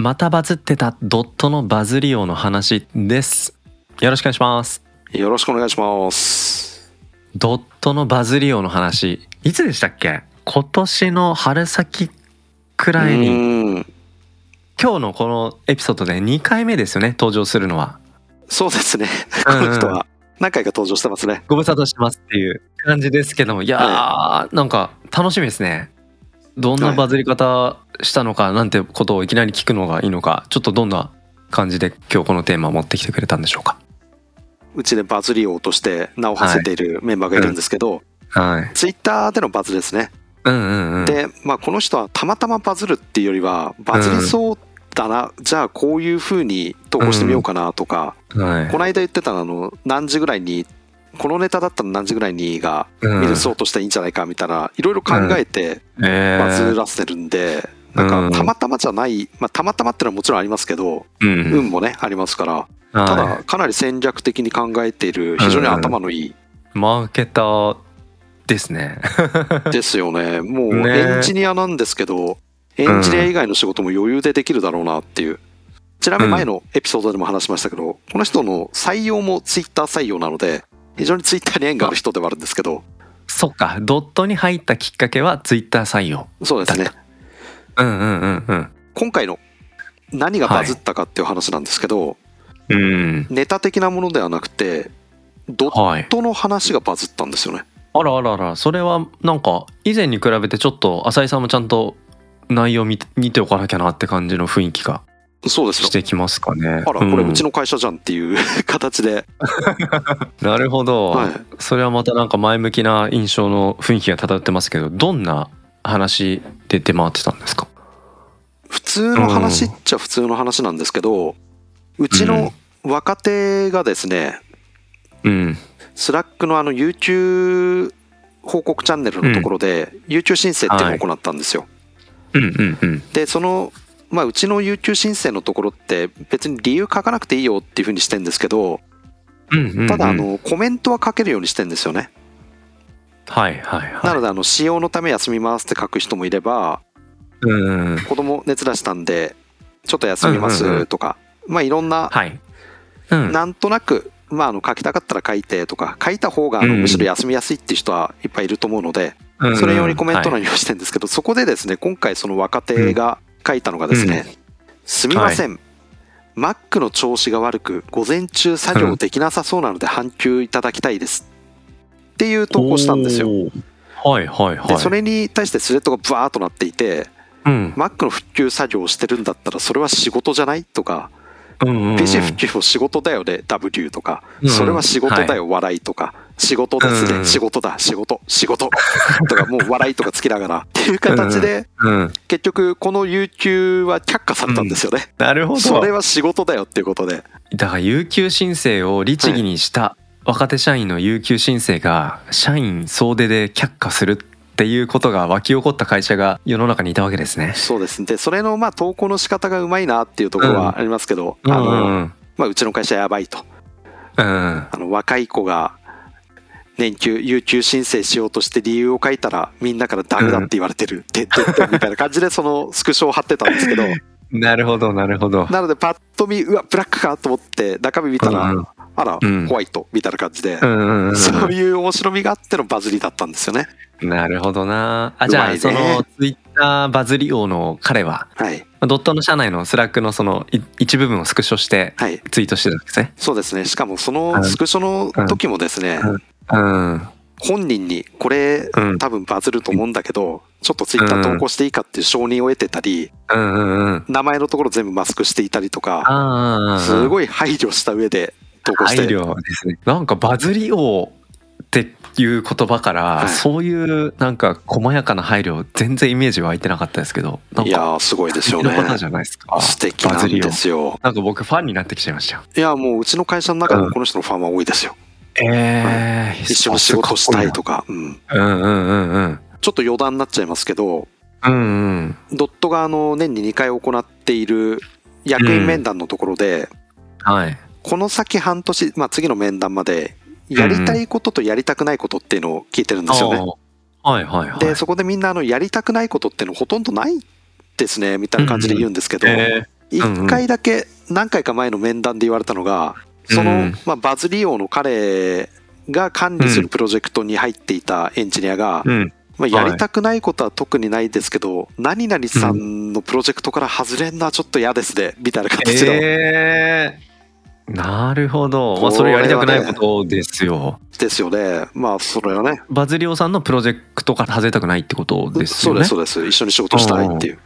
またバズってたドットのバズ利用の話です。よろしくお願いします。よろしくお願いします。ドットのバズ利用の話いつでしたっけ？今年の春先くらいに。うん。今日のこのエピソードで2回目ですよね登場するのは。そうですね。この人は。何回か登場してますね。ご無沙汰してますっていう感じですけども。いやー、なんか楽しみですねどんなバズり方したのかなんてことをいきなり聞くのがいいのかちょっとどんな感じで今日このテーマを持ってきてくれたんでしょうか？うちでバズ利用として名を馳せているメンバーがいるんですけど、はい。ツイッターでのバズですね。うんうんうん。で、まあこの人はたまたまバズるっていうよりは、バズりそうだな、じゃあこういう風に投稿してみようかなとか、はい。この間言ってたの、何時ぐらいに、このネタだったら何時ぐらいにがうん。見るそうとしたらいいんじゃないかみたいな、いろいろ考えてえバズーらせてるんで、なんうん。かたまたまじゃない、まあたまたまってのはもちろんありますけど、うん。運もね、ありますから、たはだかなり戦略的に考えている非常に頭のいいいマーケターですね。ですよね。もうね。エンジニアなんですけどエンジニア以外の仕事も余裕でできるだろうなっていう。ちなみに前のエピソードでも話しましたけどこの人の採用もツイッター採用なので非常にツイッターに縁がある人ではあるんですけど。そっか。ドットに入ったきっかけはツイッター採用。そうですね。うんうんうんうん。今回の何がバズったかっていう話なんですけどうん。ネタ的なものではなくてドッはいトの話がバズったんですよね。あらあらあら。それはなんか以前に比べてちょっと浅井さんもちゃんと内容見て見ておかなきゃなって感じの雰囲気がそうですよ。してきますかね。あらこれうちの会社じゃんっていう 形で。なるほど、はい。それはまたなんか前向きな印象の雰囲気が漂ってますけどどんな話で出回ってたんですか？普通の話っちゃ普通の話なんですけど、うちの若手がですね、うん。 Slack のあの YouTube 報告チャンネルのところで YouTube 申請っていうのを行ったんですよ。うんうんうん。で、その、まあ、うちの YouTube 申請のところって別に理由書かなくていいよっていうふうにしてんですけど、ただあのコメントは書けるようにしてんですよね。はいはいはい。なのであの使用のため休みますって書く人もいれば、うんうん子供熱出したんでちょっと休みますとか、まあいろんなはい。うん。なんとなく、まあ、あの書きたかったら書いてとか書いた方があのうんむしろ休みやすいっていう人はいっぱいいると思うのでうんそれ用にコメントはい。欄にしてるんですけどそこでですね今回その若手が書いたのがですね「すみません。Mac の調子が悪く午前中作業できなさそうなので半休いただきたいです」っていう投稿したんですよ。はいはいはい。でそれに対してスレッドがブワーっとなっていてうん、Mac の復旧作業をしてるんだったらそれは仕事じゃない？とかうんうんうん。PC 復旧も仕事だよね W とか、うん。それは仕事だよ、笑いとか。仕事ですね、うん。仕事だ仕事仕事。とかもう笑いとかつきながら。っていう形でうん、結局この有給は却下されたんですよね、なるほど。それは仕事だよっていうことで。だから有給申請を律儀にした若手社員の有給申請が社員総出で却下するっていうことが湧き起こった会社が世の中にいたわけですね。そうです。ねでそれのまあ投稿の仕方がうまいなっていうところはありますけど、うんあのうん。まあ、うちの会社やばいと。うん。あの若い子が年休有給申請しようとして理由を書いたらみんなからダメだって言われてる、てってってみたいな感じでそのスクショを貼ってたんですけど。なるほどなるほど。なのでパッと見うわブラックかと思って中身見たら、うんあら、うん。ホワイトみたいな感じで、そういう面白みがあってのバズりだったんですよね。なるほどな。あじゃうまいね。あそのツイッターバズり王の彼ははい。ドットの社内の Slack のそのい一部分をスクショしてはい。ツイートしてたんですね。そうですね。しかもそのスクショの時もですね、うん。本人にこれうん。多分バズると思うんだけどちょっとツイッター投稿していいかっていう承認を得てたり。名前のところ全部マスクしていたりとかああ。すごい配慮した上で投稿して配慮ですね。なんかバズり王っていう言葉から、はい。そういうなんか細やかな配慮全然イメージ湧いてなかったですけどいやーすごいですよね。素敵な方じゃないですか。素敵なんですよ。なんか僕ファンになってきちゃいましたよ。いやもううちの会社の中でもこの人のファンは多いですよ、ええ一緒に仕事したいとか、うん、うんうんうんうん。ちょっと余談になっちゃいますけどうんうん。ドットがあの年に2回行っている役員面談のところで、はいこの先半年、まあ、次の面談までやりたいこととやりたくないことっていうのを聞いてるんですよね。はいはいはい。でそこでみんなあのやりたくないことっていうのほとんどないですねみたいな感じで言うんですけど、え1回だけ何回か前の面談で言われたのがその、うんまあ、バズ利用の彼が管理するプロジェクトに入っていたエンジニアが、ーうん。まあ、やりたくないことは特にないですけど、何々さんのプロジェクトから外れんのはちょっと嫌ですねみたいな形の、えーなるほど、まあ、それやりたくないことですよ。ですよね。まあそれはね。バズリオさんのプロジェクトから外れたくないってことですよね。そうですそうです。一緒に仕事したいっていう。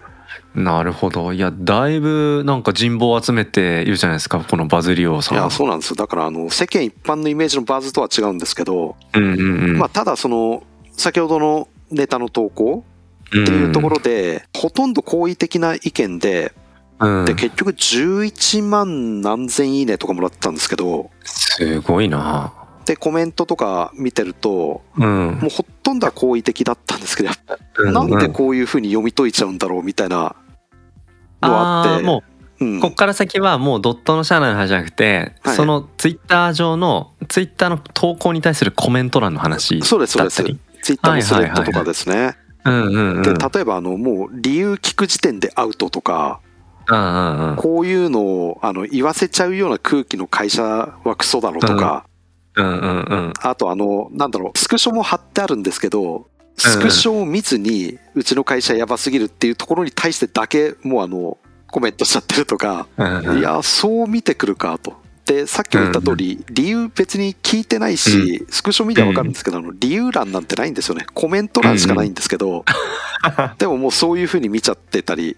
なるほど。いやだいぶなんか人望を集めているじゃないですかこのバズリオさん。いやそうなんですよ。だからあの世間一般のイメージのバズとは違うんですけど、うんうんうん。まあ、ただその先ほどのネタの投稿っていうところで、ほとんど好意的な意見でうん。で結局11万何千いいねとかもらってたんですけど。すごいな。でコメントとか見てるとうん。もうほとんどは好意的だったんですけど、うなんでうこういうふうに読み解いちゃうんだろうみたいなのがあって。もうん。うこっから先はもうドットの社内の話じゃなくて、はい。そのツイッター上のツイッターの投稿に対するコメント欄の話そうですそうです。だったりツイッターのスレッドとかですね、うんうんうんで例えばあのもう理由聞く時点でアウトとかうんうんうんこういうのをあの言わせちゃうような空気の会社はクソだろとか、うんうんうん。あとあのなんだろうスクショも貼ってあるんですけどスクショを見ずにうちの会社やばすぎるっていうところに対してだけもうあのコメントしちゃってるとか、いやそう見てくるかと。でさっきも言った通り、理由別に聞いてないし、スクショ見てわかるんですけど、あの理由欄なんてないんですよね。コメント欄しかないんですけど、でももうそういうふうに見ちゃってたり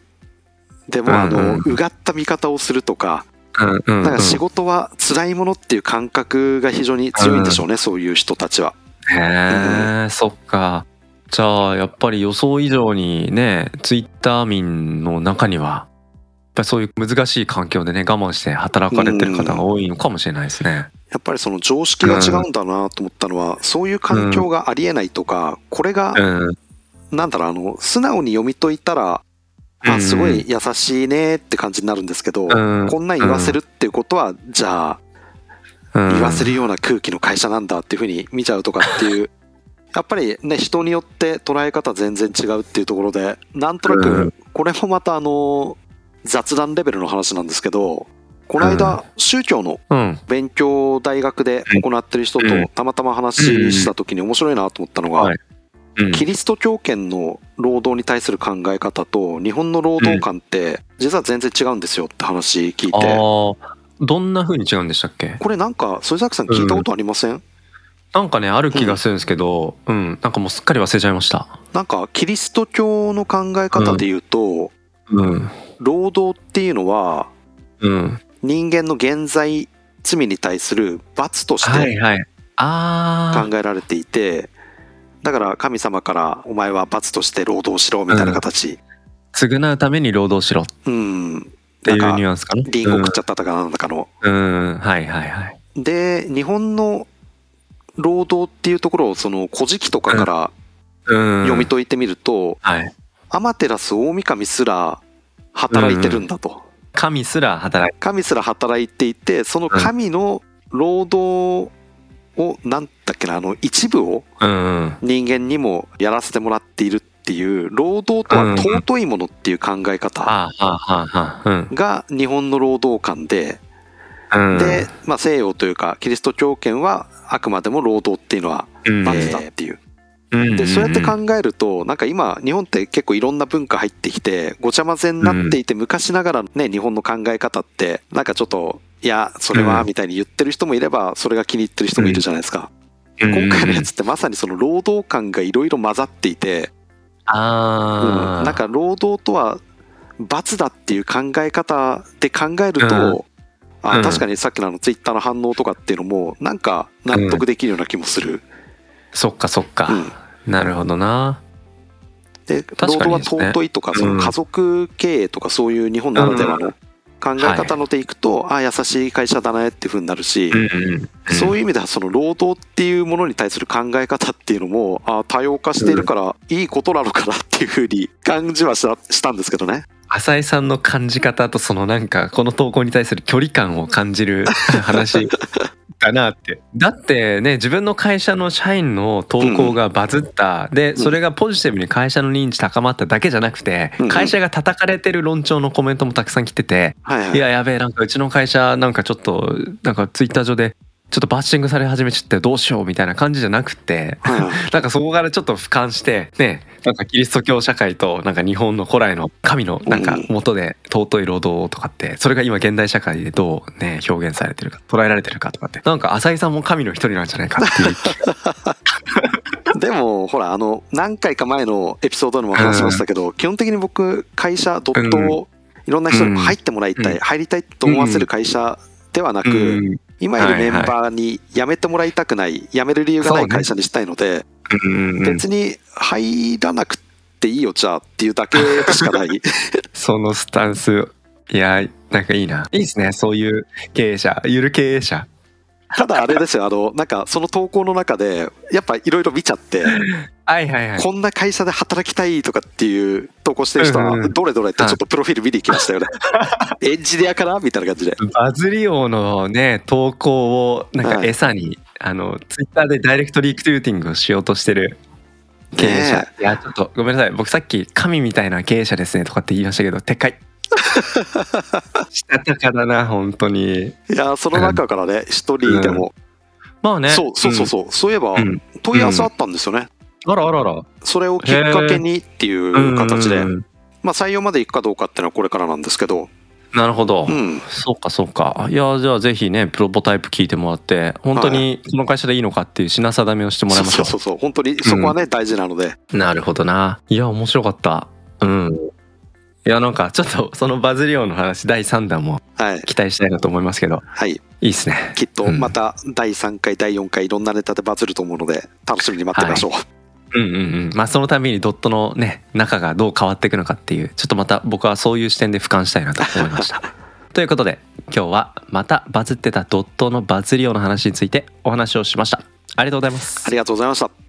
でもあの、うんうがった見方をするとかうんうんうんなんか仕事は辛いものっていう感覚が非常に強いんでしょうね、そういう人たちは。へえ、そっか。じゃあやっぱり予想以上にねツイッター民の中にはやっぱりそういう難しい環境でね我慢して働かれてる方が多いのかもしれないですね。やっぱりその常識が違うんだなと思ったのは、そういう環境がありえないとか、これが、うん、なんだろう、あの、素直に読み解いたら、あ、すごい優しいねって感じになるんですけど、うん。こんなん言わせるっていうことは、じゃあ、うん。言わせるような空気の会社なんだっていうふうに見ちゃうとかっていう、やっぱりね、人によって捉え方全然違うっていうところで、なんとなうくん、これもまたあの、雑談レベルの話なんですけど、この間、宗教のうん。勉強を大学で行ってる人とうん。たまたま話した時に面白いなと思ったのが、はいうん。キリスト教圏の労働に対する考え方と日本の労働観って実は全然違うんですよって話聞いあて、あどんな風に違うんでしたっけ？これなんか添崎さん聞いたことありません、なんかねある気がするんですけど、うん、なんかもうすっかり忘れちゃいました。なんかキリスト教の考え方で言うと、うん。労働っていうのはうん、人間の現在罪に対する罰として考えられていて、だから神様からお前は罰として労働しろみたいな形、あ償うために労働しろっうん、ていうニュアンスかな。リンゴ食っちゃったとかなんだかの。うん、うん、はいはいはい。で日本の労働っていうところをその古事記とかからうん、読み解いてみると、はい。天照大神すら働いてるんだと。神すら働い神すら働いていてその神の労働をなんだっけなあの一部を人間にもやらせてもらっているっていう労働とは尊いものっていう考え方が日本の労働観でうん。で、まあ、西洋というかキリスト教圏はあくまでも労働っていうのはうん。罰だっていう。うんでそうやって考えるとなんか今日本って結構いろんな文化入ってきてごちゃ混ぜになっていて昔ながらのね日本の考え方ってなんかちょっといやそれはうん。みたいに言ってる人もいればそれが気に入ってる人もいるじゃないですか。うん。今回のやつってまさにその労働感がいろいろ混ざっていて、うん。なんか労働とは罰だっていう考え方で考えると、あうん。確かにさっきのあのツイッターの反応とかっていうのもなんか納得できるような気もする。そっかそっか、うん。なるほどな。で労働は尊いとかその家族経営とかそういう日本ならではの考え方のでいくと、ああ優しい会社だねっていうふうになるし、そういう意味ではその労働っていうものに対する考え方っていうのもああ多様化しているからいいことなのかなっていうふうに感じはしたしたんですけどね。浅井さんの感じ方とそのなんかこの投稿に対する距離感を感じる 話かなって。だってね自分の会社の社員の投稿がバズった、でそれがポジティブに会社の認知高まっただけじゃなくて、うんうん。会社が叩かれてる論調のコメントもたくさん来てて、はいはい。いややべえなんかうちの会社なんかちょっとなんかツイッター上でちょっとバッシングされ始めちゃってどうしようみたいな感じじゃなくてなんかそこからちょっと俯瞰してねなんかキリスト教社会となんか日本の古来の神のなんか元で尊い労働とかってそれが今現代社会でどうね表現されてるか捉えられてるかとかってなんか浅井さんも神の一人なんじゃないかっていう でもほらあの何回か前のエピソードでも話しましたけど、基本的に僕会社ドットをいろんな人に入ってもらいたい、うん。入りたいと思わせる会社ではなく、うん今いるメンバーに辞めてもらいたくない辞める理由がない会社にしたいので、別に入らなくていいよじゃあっていうだけで しかない。そのスタンス。いやなんかいいな。いいですね。そういう経営者ゆる経営者ただあれですよあのなんかその投稿の中でやっぱいろいろ見ちゃってはいはいはい。こんな会社で働きたいとかっていう投稿してる人はどれどれってちょっとプロフィール見に行きましたよね。エンジニアかなみたいな感じで。バズり王のね投稿をなんか餌に、あのツイッターでダイレクトリクルーティングをしようとしてる経営者、ねいやちょっとごめんなさい。僕さっき神みたいな経営者ですねとかって言いましたけど撤回 したたかだな本当に。いやその中からね一人でも、まあね。そうそうそうそう、そういえばうん。問い合わせあったんですよね、あらあらあら。それをきっかけにっていう形で、うん。まあ、採用まで行くかどうかっていうのはこれからなんですけど、なるほど、うん、そうかそうか。いやじゃあぜひねプロポタイプ聞いてもらって本当にこの会社でいいのかっていう品定めをしてもらいましょうそうそうそう。本当にそこはね、大事なので。なるほどな。いや、面白かった。うん。いや、なんか、ちょっと、そのバズり王の話、第3弾もはい、期待したいなと思いますけど、はい、いいっすね。きっとまた第3回第4回いろんなネタでバズると思うので楽しみに待ってみましょう、うんうんうん。まあ、そのためにドットのね、中がどう変わっていくのかっていう、ちょっとまた僕はそういう視点で俯瞰したいなと思いました。ということで、今日はまたバズってたドットのバズり王の話についてお話をしました。ありがとうございますあ。りがとうございました